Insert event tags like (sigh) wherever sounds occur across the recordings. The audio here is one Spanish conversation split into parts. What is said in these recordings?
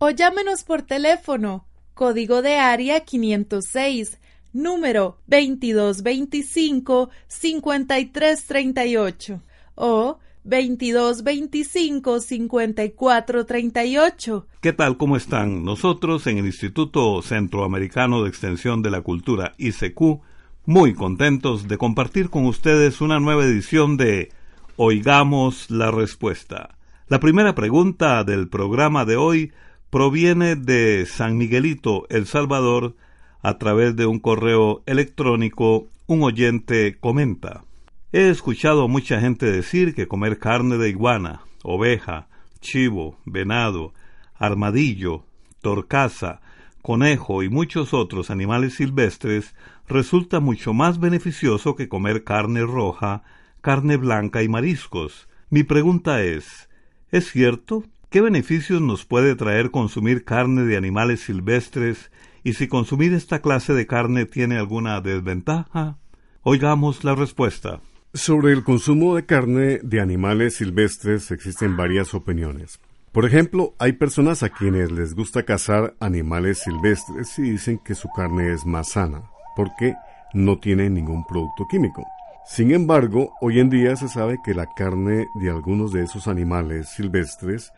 O llámenos por teléfono, código de área 506, número 2225-5338 o 2225-5438. ¿Qué tal? ¿Cómo están? Nosotros en el Instituto Centroamericano de Extensión de la Cultura ICQ, muy contentos de compartir con ustedes una nueva edición de Oigamos la Respuesta. La primera pregunta del programa de hoy proviene de San Miguelito, El Salvador, a través de un correo electrónico. Un oyente comenta. He escuchado a mucha gente decir que comer carne de iguana, oveja, chivo, venado, armadillo, torcaza, conejo y muchos otros animales silvestres resulta mucho más beneficioso que comer carne roja, carne blanca y mariscos. Mi pregunta es, ¿es cierto? ¿Qué beneficios nos puede traer consumir carne de animales silvestres y si consumir esta clase de carne tiene alguna desventaja? Oigamos la respuesta. Sobre el consumo de carne de animales silvestres existen varias opiniones. Por ejemplo, hay personas a quienes les gusta cazar animales silvestres y dicen que su carne es más sana, porque no tiene ningún producto químico. Sin embargo, hoy en día se sabe que la carne de algunos de esos animales silvestres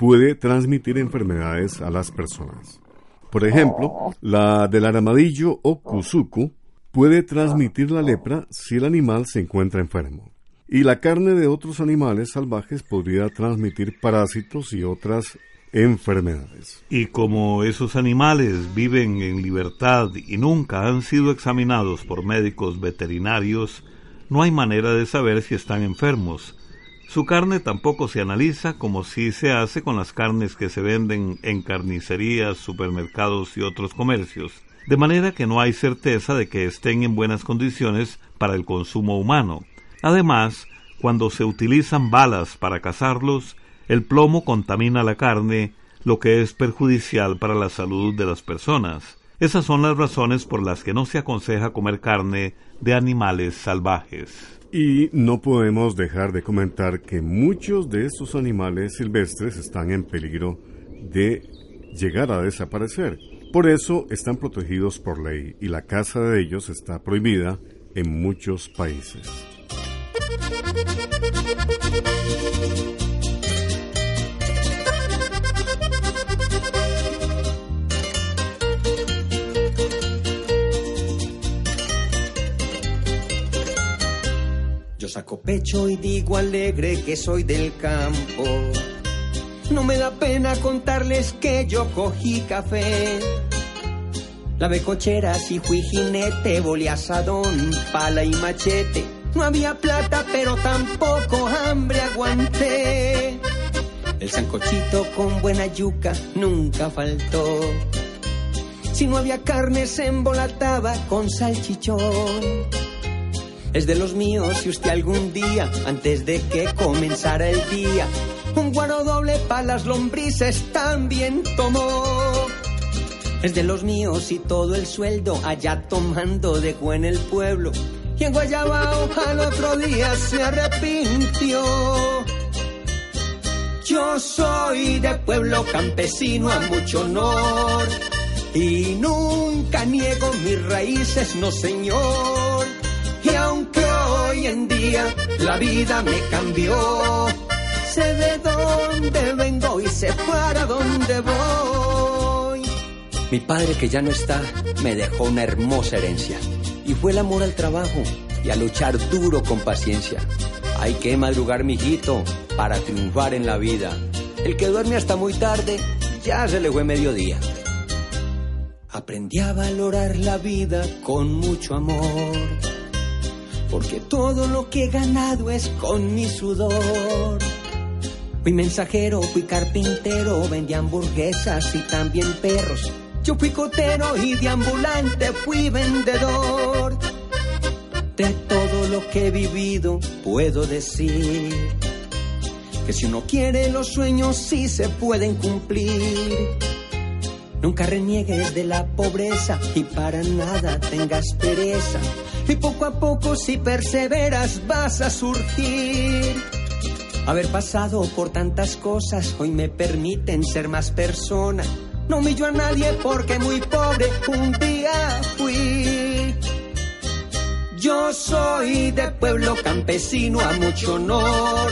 puede transmitir enfermedades a las personas. Por ejemplo, la del armadillo o cuzucu puede transmitir la lepra si el animal se encuentra enfermo. Y la carne de otros animales salvajes podría transmitir parásitos y otras enfermedades. Y como esos animales viven en libertad y nunca han sido examinados por médicos veterinarios, no hay manera de saber si están enfermos. Su carne tampoco se analiza como si se hace con las carnes que se venden en carnicerías, supermercados y otros comercios de manera que no hay certeza de que estén en buenas condiciones para el consumo humano. Además, cuando se utilizan balas para cazarlos, el plomo contamina la carne, lo que es perjudicial para la salud de las personas. Esas son las razones por las que no se aconseja comer carne de animales salvajes. Y no podemos dejar de comentar que muchos de estos animales silvestres están en peligro de llegar a desaparecer. Por eso están protegidos por ley y la caza de ellos está prohibida en muchos países. Saco pecho y digo alegre que soy del campo no me da pena contarles que yo cogí café. Lavé cocheras y fui jinete, volé asadón, pala y machete. No había plata, pero tampoco hambre aguanté. El sancochito con buena yuca nunca faltó. Si no había carne se embolataba con salchichón. Es de los míos si usted algún día, antes de que comenzara el día, un guaro doble para las lombrices también tomó. Es de los míos y todo el sueldo allá tomando dejó en el pueblo. Y en Guayabao al otro día se arrepintió. Yo soy de pueblo campesino a mucho honor y nunca niego mis raíces, no señor. Hoy en día la vida me cambió, sé de dónde vengo y sé para dónde voy. Mi padre que ya no está me dejó una hermosa herencia y fue el amor al trabajo y a luchar duro con paciencia. Hay que madrugar, mijito, para triunfar en la vida. El que duerme hasta muy tarde, ya se le fue mediodía. Aprendí a valorar la vida con mucho amor, porque todo lo que he ganado es con mi sudor. Fui mensajero, fui carpintero, vendí hamburguesas y también perros. Yo fui cotero y de ambulante fui vendedor. De todo lo que he vivido puedo decir que si uno quiere los sueños sí se pueden cumplir. Nunca reniegues de la pobreza y para nada tengas pereza. Y poco a poco si perseveras vas a surgir. Haber pasado por tantas cosas hoy me permiten ser más persona. No humillo a nadie porque muy pobre un día fui. Yo soy de pueblo campesino a mucho honor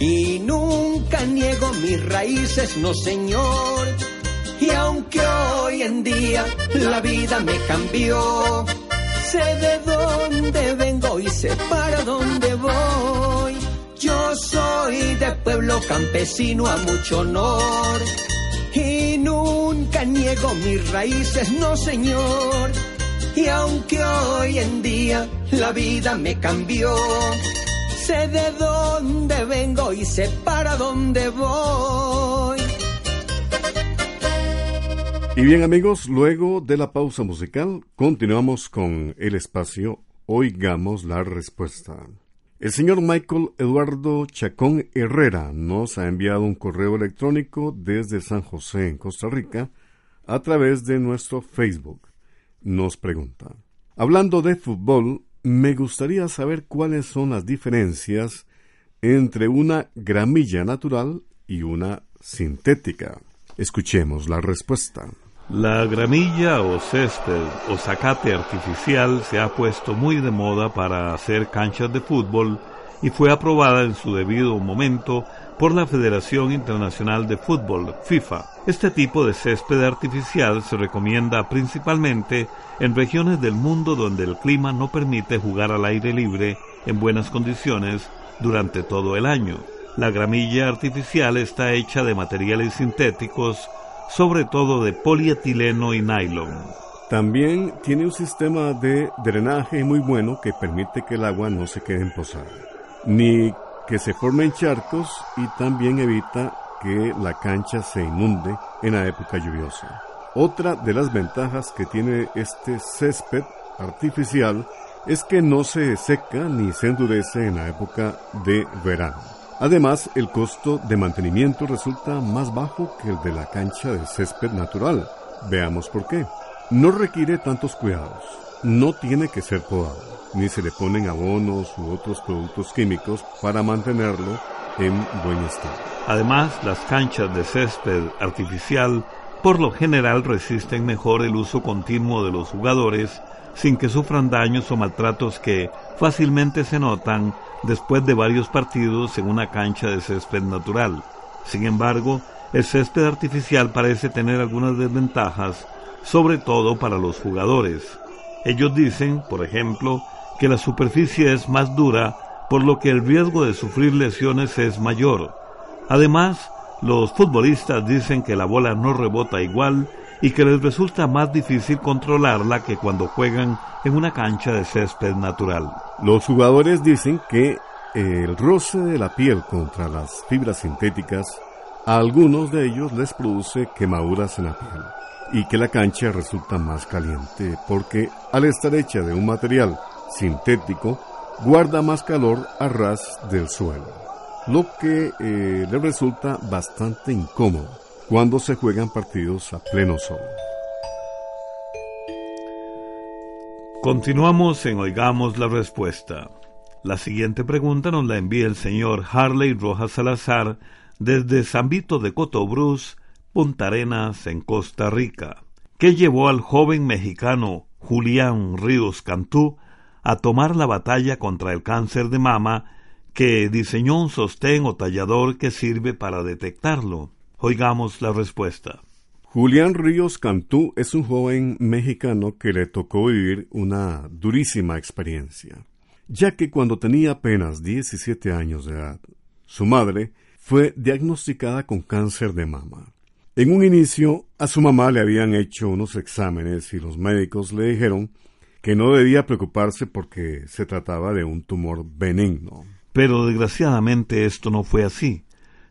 y nunca niego mis raíces, no señor. Y aunque hoy en día la vida me cambió, sé de dónde vengo y sé para dónde voy. Yo soy de pueblo campesino a mucho honor y nunca niego mis raíces, no señor. Y aunque hoy en día la vida me cambió, sé de dónde vengo y sé para dónde voy. Y bien amigos, luego de la pausa musical, continuamos con el espacio Oigamos la Respuesta. El señor Michael Eduardo Chacón Herrera nos ha enviado un correo electrónico desde San José, en Costa Rica, a través de nuestro Facebook. Nos pregunta, hablando de fútbol, me gustaría saber cuáles son las diferencias entre una gramilla natural y una sintética. Escuchemos la respuesta. La gramilla o césped o zacate artificial se ha puesto muy de moda para hacer canchas de fútbol y fue aprobada en su debido momento por la Federación Internacional de Fútbol, FIFA. Este tipo de césped artificial se recomienda principalmente en regiones del mundo donde el clima no permite jugar al aire libre en buenas condiciones durante todo el año. La gramilla artificial está hecha de materiales sintéticos sobre todo de polietileno y nylon. También tiene un sistema de drenaje muy bueno que permite que el agua no se quede emposada, ni que se formen charcos y también evita que la cancha se inunde en la época lluviosa. Otra de las ventajas que tiene este césped artificial es que no se seca ni se endurece en la época de verano. Además, el costo de mantenimiento resulta más bajo que el de la cancha de césped natural. Veamos por qué. No requiere tantos cuidados, no tiene que ser podado, ni se le ponen abonos u otros productos químicos para mantenerlo en buen estado. Además, las canchas de césped artificial por lo general resisten mejor el uso continuo de los jugadores sin que sufran daños o maltratos que fácilmente se notan después de varios partidos en una cancha de césped natural. Sin embargo, el césped artificial parece tener algunas desventajas, sobre todo para los jugadores. Ellos dicen, por ejemplo, que la superficie es más dura, por lo que el riesgo de sufrir lesiones es mayor. Además, los futbolistas dicen que la bola no rebota igual y que les resulta más difícil controlarla que cuando juegan en una cancha de césped natural. Los jugadores dicen que el roce de la piel contra las fibras sintéticas a algunos de ellos les produce quemaduras en la piel y que la cancha resulta más caliente porque al estar hecha de un material sintético guarda más calor a ras del suelo, lo que eh, le resulta bastante incómodo cuando se juegan partidos a pleno sol. Continuamos en Oigamos la Respuesta. La siguiente pregunta nos la envía el señor Harley Rojas Salazar desde San Vito de Cotobruz, Punta Arenas, en Costa Rica. ¿Qué llevó al joven mexicano Julián Ríos Cantú a tomar la batalla contra el cáncer de mama que diseñó un sostén o tallador que sirve para detectarlo? Oigamos la respuesta. Julián Ríos Cantú es un joven mexicano que le tocó vivir una durísima experiencia, ya que cuando tenía apenas 17 años de edad, su madre fue diagnosticada con cáncer de mama. En un inicio, a su mamá le habían hecho unos exámenes y los médicos le dijeron que no debía preocuparse porque se trataba de un tumor benigno. Pero desgraciadamente esto no fue así.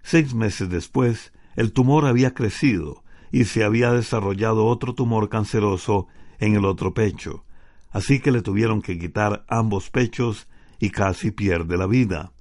Seis meses después, el tumor había crecido y se había desarrollado otro tumor canceroso en el otro pecho, así que le tuvieron que quitar ambos pechos y casi pierde la vida.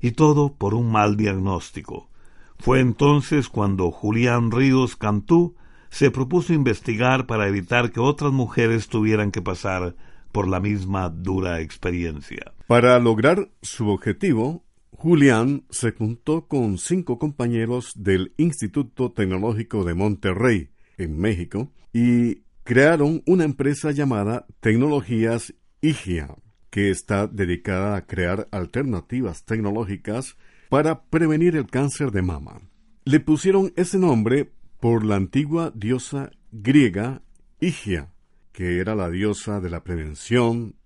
Y todo por un mal diagnóstico. Fue entonces cuando Julián Ríos Cantú se propuso investigar para evitar que otras mujeres tuvieran que pasar por la misma dura experiencia. Para lograr su objetivo, Julián se juntó con cinco compañeros del Instituto Tecnológico de Monterrey, en México, y crearon una empresa llamada Tecnologías IGIA, que está dedicada a crear alternativas tecnológicas para prevenir el cáncer de mama. Le pusieron ese nombre por la antigua diosa griega Igia, que era la diosa de la prevención,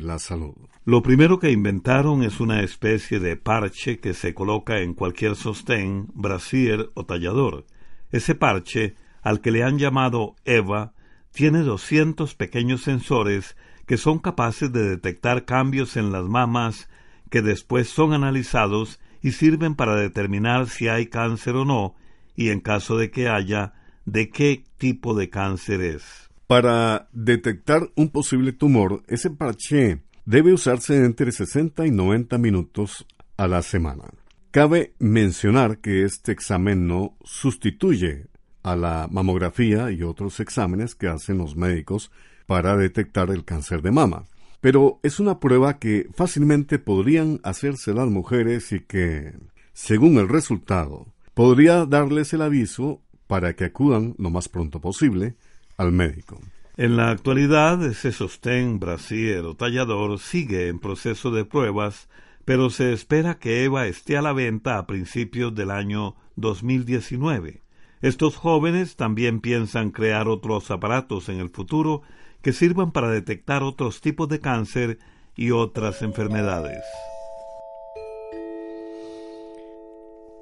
la salud. Lo primero que inventaron es una especie de parche que se coloca en cualquier sostén, brasier o tallador. Ese parche, al que le han llamado EVA, tiene 200 pequeños sensores que son capaces de detectar cambios en las mamas que después son analizados y sirven para determinar si hay cáncer o no y en caso de que haya, de qué tipo de cáncer es. Para detectar un posible tumor, ese parche debe usarse entre 60 y 90 minutos a la semana. Cabe mencionar que este examen no sustituye a la mamografía y otros exámenes que hacen los médicos para detectar el cáncer de mama. Pero es una prueba que fácilmente podrían hacerse las mujeres y que, según el resultado, podría darles el aviso para que acudan lo más pronto posible al médico. En la actualidad, ese sostén, brasier o tallador sigue en proceso de pruebas, pero se espera que Eva esté a la venta a principios del año 2019. Estos jóvenes también piensan crear otros aparatos en el futuro que sirvan para detectar otros tipos de cáncer y otras enfermedades.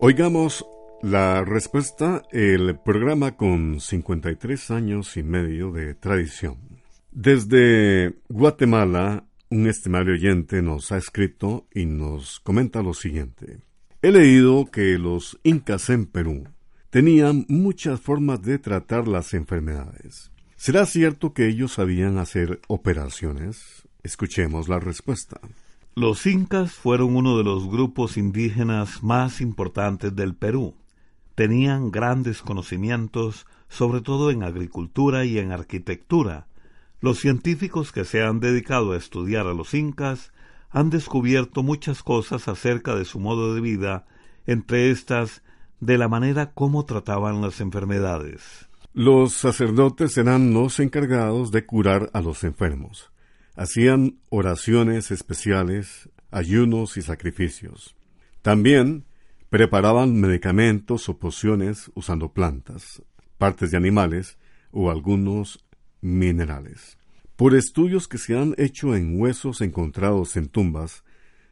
Oigamos la respuesta, el programa con 53 años y medio de tradición. Desde Guatemala, un estimable oyente nos ha escrito y nos comenta lo siguiente. He leído que los incas en Perú tenían muchas formas de tratar las enfermedades. ¿Será cierto que ellos sabían hacer operaciones? Escuchemos la respuesta. Los incas fueron uno de los grupos indígenas más importantes del Perú tenían grandes conocimientos, sobre todo en agricultura y en arquitectura. Los científicos que se han dedicado a estudiar a los incas han descubierto muchas cosas acerca de su modo de vida, entre estas de la manera como trataban las enfermedades. Los sacerdotes eran los encargados de curar a los enfermos. Hacían oraciones especiales, ayunos y sacrificios. También Preparaban medicamentos o pociones usando plantas, partes de animales o algunos minerales. Por estudios que se han hecho en huesos encontrados en tumbas,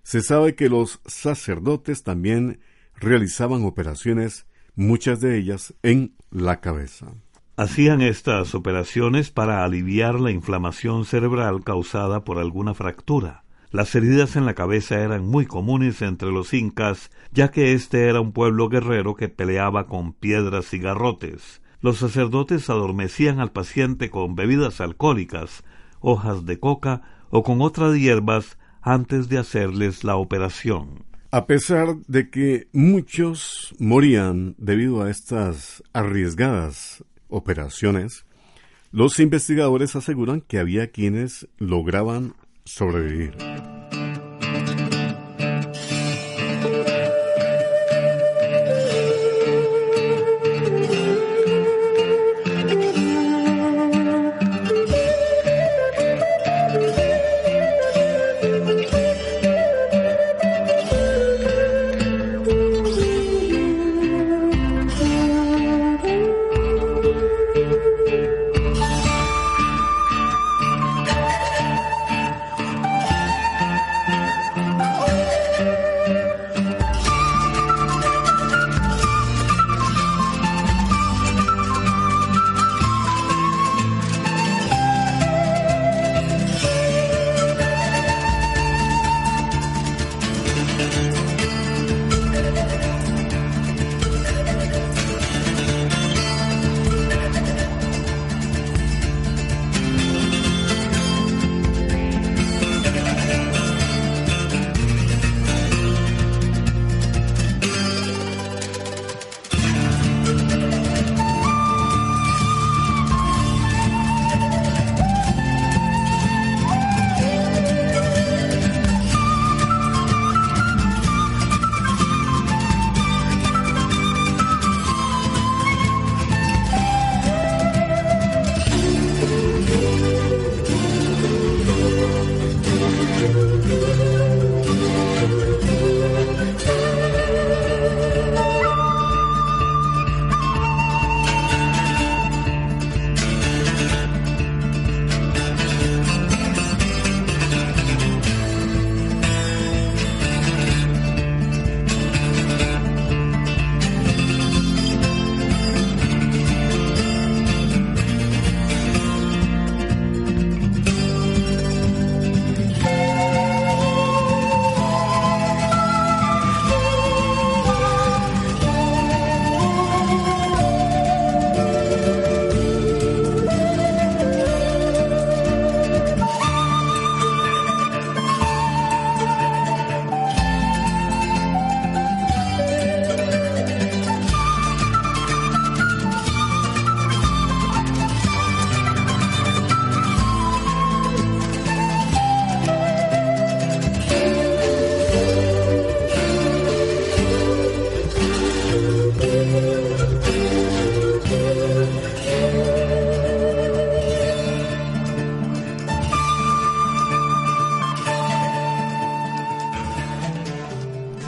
se sabe que los sacerdotes también realizaban operaciones, muchas de ellas en la cabeza. Hacían estas operaciones para aliviar la inflamación cerebral causada por alguna fractura. Las heridas en la cabeza eran muy comunes entre los incas, ya que este era un pueblo guerrero que peleaba con piedras y garrotes. los sacerdotes adormecían al paciente con bebidas alcohólicas, hojas de coca o con otras hierbas antes de hacerles la operación. A pesar de que muchos morían debido a estas arriesgadas operaciones, los investigadores aseguran que había quienes lograban sobrevivir.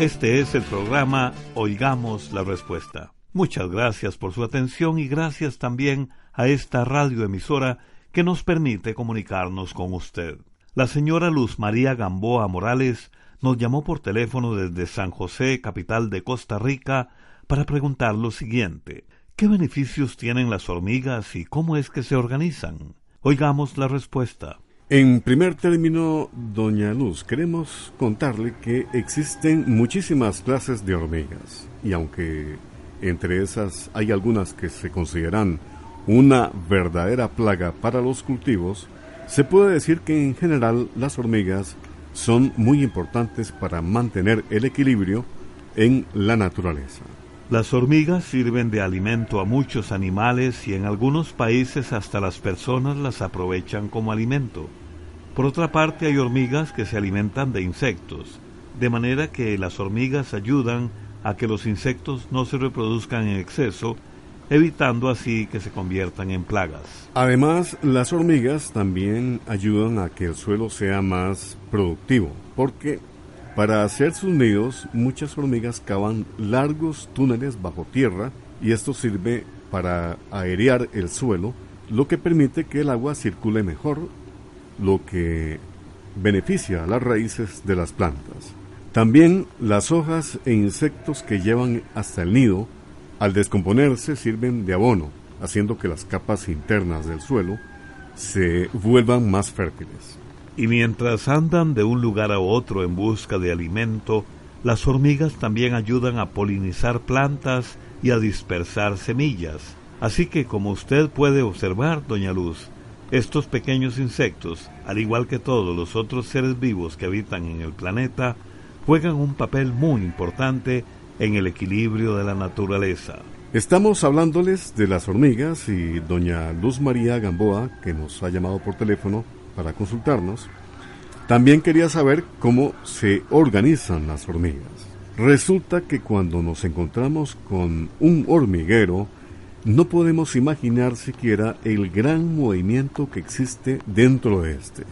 Este es el programa Oigamos la Respuesta. Muchas gracias por su atención y gracias también a esta radioemisora que nos permite comunicarnos con usted. La señora Luz María Gamboa Morales nos llamó por teléfono desde San José, capital de Costa Rica, para preguntar lo siguiente. ¿Qué beneficios tienen las hormigas y cómo es que se organizan? Oigamos la respuesta. En primer término, doña Luz, queremos contarle que existen muchísimas clases de hormigas y aunque entre esas hay algunas que se consideran una verdadera plaga para los cultivos, se puede decir que en general las hormigas son muy importantes para mantener el equilibrio en la naturaleza. Las hormigas sirven de alimento a muchos animales y en algunos países hasta las personas las aprovechan como alimento. Por otra parte, hay hormigas que se alimentan de insectos, de manera que las hormigas ayudan a que los insectos no se reproduzcan en exceso, evitando así que se conviertan en plagas. Además, las hormigas también ayudan a que el suelo sea más productivo, porque para hacer sus nidos muchas hormigas cavan largos túneles bajo tierra y esto sirve para aerear el suelo, lo que permite que el agua circule mejor lo que beneficia a las raíces de las plantas. También las hojas e insectos que llevan hasta el nido, al descomponerse sirven de abono, haciendo que las capas internas del suelo se vuelvan más fértiles. Y mientras andan de un lugar a otro en busca de alimento, las hormigas también ayudan a polinizar plantas y a dispersar semillas, Así que como usted puede observar, doña Luz, estos pequeños insectos, al igual que todos los otros seres vivos que habitan en el planeta, juegan un papel muy importante en el equilibrio de la naturaleza. Estamos hablándoles de las hormigas y doña Luz María Gamboa, que nos ha llamado por teléfono para consultarnos, también quería saber cómo se organizan las hormigas. Resulta que cuando nos encontramos con un hormiguero, no podemos imaginar siquiera el gran movimiento que existe dentro de este.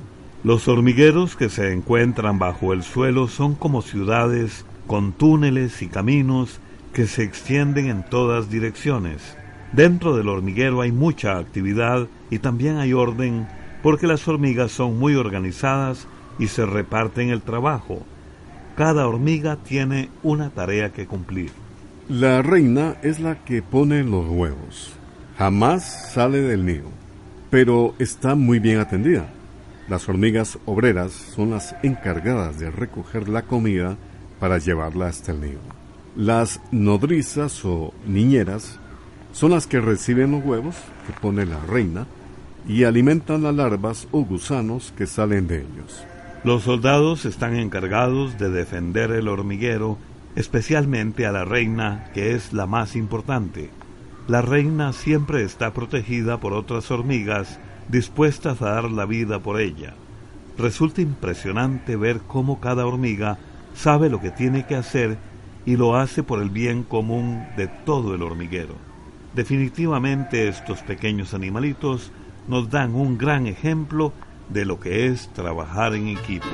Los hormigueros que se encuentran bajo el suelo son como ciudades con túneles y caminos que se extienden en todas direcciones. Dentro del hormiguero hay mucha actividad y también hay orden porque las hormigas son muy organizadas y se reparten el trabajo. Cada hormiga tiene una tarea que cumplir. La reina es la que pone los huevos. Jamás sale del nido, pero está muy bien atendida. Las hormigas obreras son las encargadas de recoger la comida para llevarla hasta el nido. Las nodrizas o niñeras son las que reciben los huevos que pone la reina y alimentan las larvas o gusanos que salen de ellos. Los soldados están encargados de defender el hormiguero especialmente a la reina, que es la más importante. La reina siempre está protegida por otras hormigas dispuestas a dar la vida por ella. Resulta impresionante ver cómo cada hormiga sabe lo que tiene que hacer y lo hace por el bien común de todo el hormiguero. Definitivamente estos pequeños animalitos nos dan un gran ejemplo de lo que es trabajar en equipo.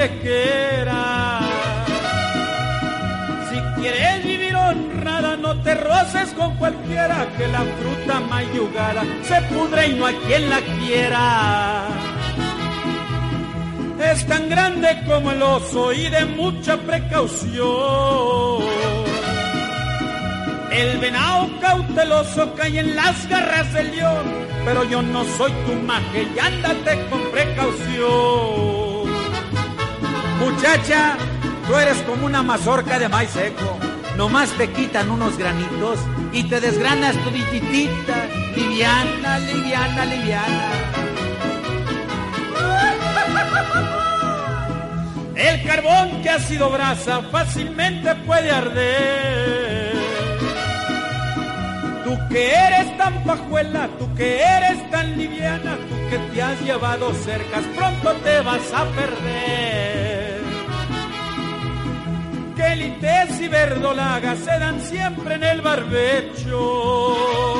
Mantequera. Si quieres vivir honrada, no te roces con cualquiera, que la fruta mayugada se pudre y no hay quien la quiera. Es tan grande como el oso y de mucha precaución. El venado cauteloso cae en las garras del león pero yo no soy tu maje y ándate con precaución. Muchacha, tú eres como una mazorca de maíz seco. Nomás te quitan unos granitos y te desgranas tu dititita, liviana, liviana, liviana. (laughs) El carbón que ha sido brasa fácilmente puede arder. Tú que eres tan pajuela, tú que eres tan liviana, tú que te has llevado cercas, pronto te vas a perder. Que y verdolaga se dan siempre en el barbecho.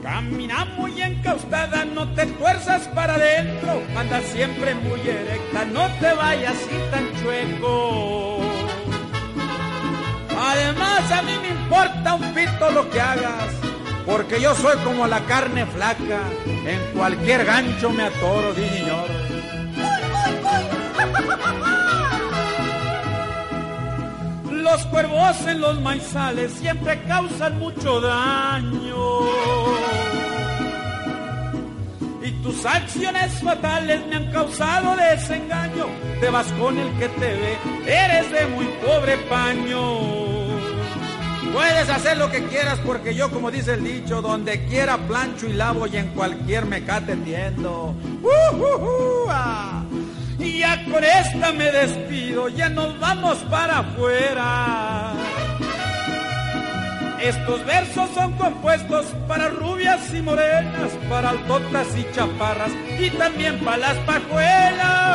Camina muy encaustada, no te tuerzas para adentro, anda siempre muy erecta, no te vayas así tan chueco. Además a mí me importa un pito lo que hagas, porque yo soy como la carne flaca, en cualquier gancho me atoro, sí señor. (laughs) Los cuervos en los maizales siempre causan mucho daño. Y tus acciones fatales me han causado desengaño. Te vas con el que te ve, eres de muy pobre paño. Puedes hacer lo que quieras porque yo, como dice el dicho, donde quiera plancho y lavo y en cualquier me entiendo. Uh, Y ya con esta me despido, ya nos vamos para afuera. Estos versos son compuestos para rubias y morenas, para altotas y chaparras y también para las pajuelas.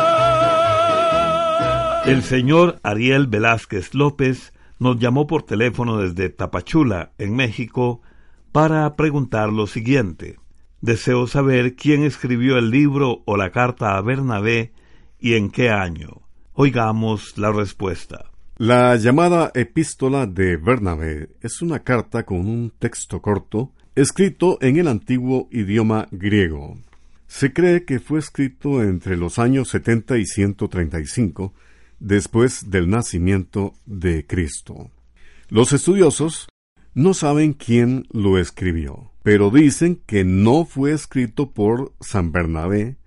El señor Ariel Velázquez López nos llamó por teléfono desde Tapachula, en México, para preguntar lo siguiente. Deseo saber quién escribió el libro o la carta a Bernabé y en qué año. Oigamos la respuesta. La llamada epístola de Bernabé es una carta con un texto corto escrito en el antiguo idioma griego. Se cree que fue escrito entre los años 70 y 135 después del nacimiento de Cristo. Los estudiosos no saben quién lo escribió, pero dicen que no fue escrito por San Bernabé,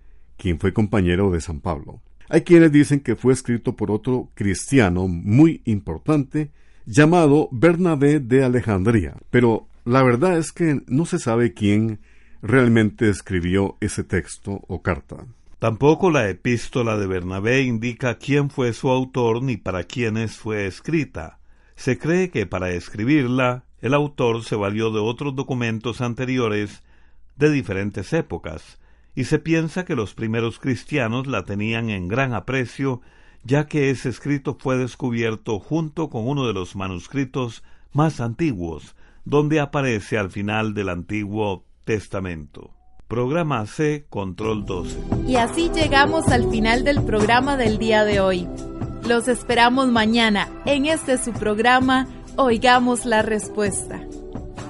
quien fue compañero de San Pablo. Hay quienes dicen que fue escrito por otro cristiano muy importante llamado Bernabé de Alejandría, pero la verdad es que no se sabe quién realmente escribió ese texto o carta. Tampoco la epístola de Bernabé indica quién fue su autor ni para quiénes fue escrita. Se cree que para escribirla el autor se valió de otros documentos anteriores de diferentes épocas, y se piensa que los primeros cristianos la tenían en gran aprecio, ya que ese escrito fue descubierto junto con uno de los manuscritos más antiguos, donde aparece al final del Antiguo Testamento. Programa C, Control 12. Y así llegamos al final del programa del día de hoy. Los esperamos mañana en este su programa Oigamos la Respuesta.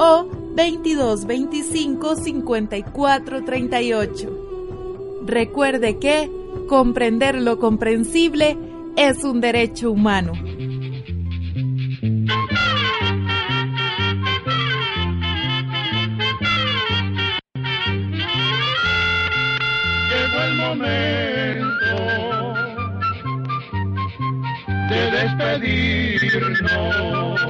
o 2225-5438. Recuerde que comprender lo comprensible es un derecho humano. Llegó el momento de despedirnos.